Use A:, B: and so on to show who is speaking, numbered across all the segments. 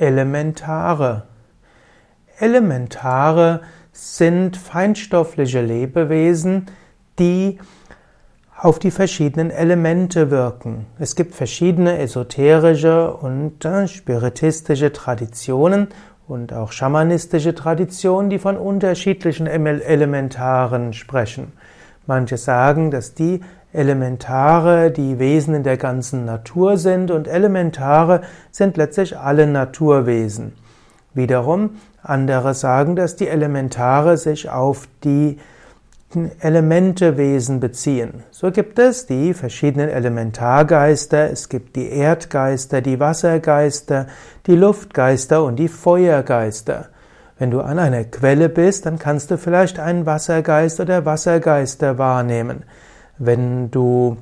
A: Elementare. Elementare sind feinstoffliche Lebewesen, die auf die verschiedenen Elemente wirken. Es gibt verschiedene esoterische und äh, spiritistische Traditionen und auch schamanistische Traditionen, die von unterschiedlichen Elementaren sprechen. Manche sagen, dass die Elementare die Wesen in der ganzen Natur sind und Elementare sind letztlich alle Naturwesen. Wiederum andere sagen, dass die Elementare sich auf die Elementewesen beziehen. So gibt es die verschiedenen Elementargeister, es gibt die Erdgeister, die Wassergeister, die Luftgeister und die Feuergeister. Wenn du an einer Quelle bist, dann kannst du vielleicht einen Wassergeist oder Wassergeister wahrnehmen. Wenn du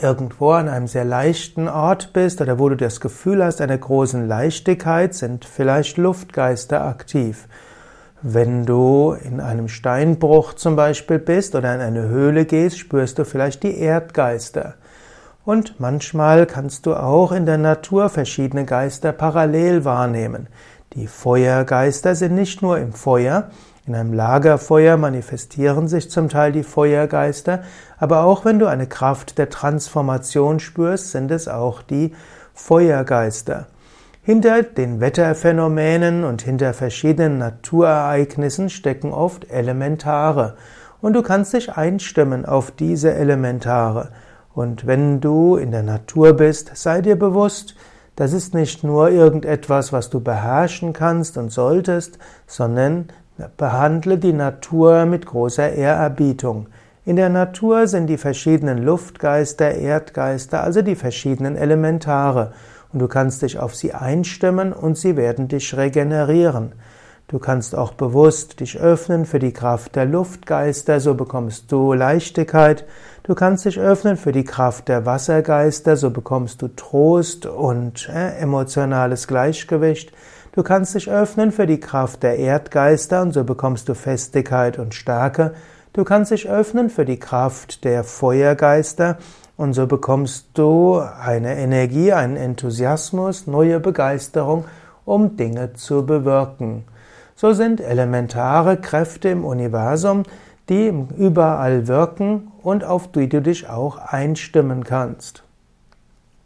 A: irgendwo an einem sehr leichten Ort bist oder wo du das Gefühl hast einer großen Leichtigkeit, sind vielleicht Luftgeister aktiv. Wenn du in einem Steinbruch zum Beispiel bist oder in eine Höhle gehst, spürst du vielleicht die Erdgeister. Und manchmal kannst du auch in der Natur verschiedene Geister parallel wahrnehmen. Die Feuergeister sind nicht nur im Feuer, in einem Lagerfeuer manifestieren sich zum Teil die Feuergeister, aber auch wenn du eine Kraft der Transformation spürst, sind es auch die Feuergeister. Hinter den Wetterphänomenen und hinter verschiedenen Naturereignissen stecken oft Elementare und du kannst dich einstimmen auf diese Elementare. Und wenn du in der Natur bist, sei dir bewusst, das ist nicht nur irgendetwas, was du beherrschen kannst und solltest, sondern Behandle die Natur mit großer Ehrerbietung. In der Natur sind die verschiedenen Luftgeister, Erdgeister, also die verschiedenen Elementare. Und du kannst dich auf sie einstimmen und sie werden dich regenerieren. Du kannst auch bewusst dich öffnen für die Kraft der Luftgeister, so bekommst du Leichtigkeit. Du kannst dich öffnen für die Kraft der Wassergeister, so bekommst du Trost und äh, emotionales Gleichgewicht. Du kannst dich öffnen für die Kraft der Erdgeister und so bekommst du Festigkeit und Stärke. Du kannst dich öffnen für die Kraft der Feuergeister und so bekommst du eine Energie, einen Enthusiasmus, neue Begeisterung, um Dinge zu bewirken. So sind elementare Kräfte im Universum, die überall wirken und auf die du dich auch einstimmen kannst.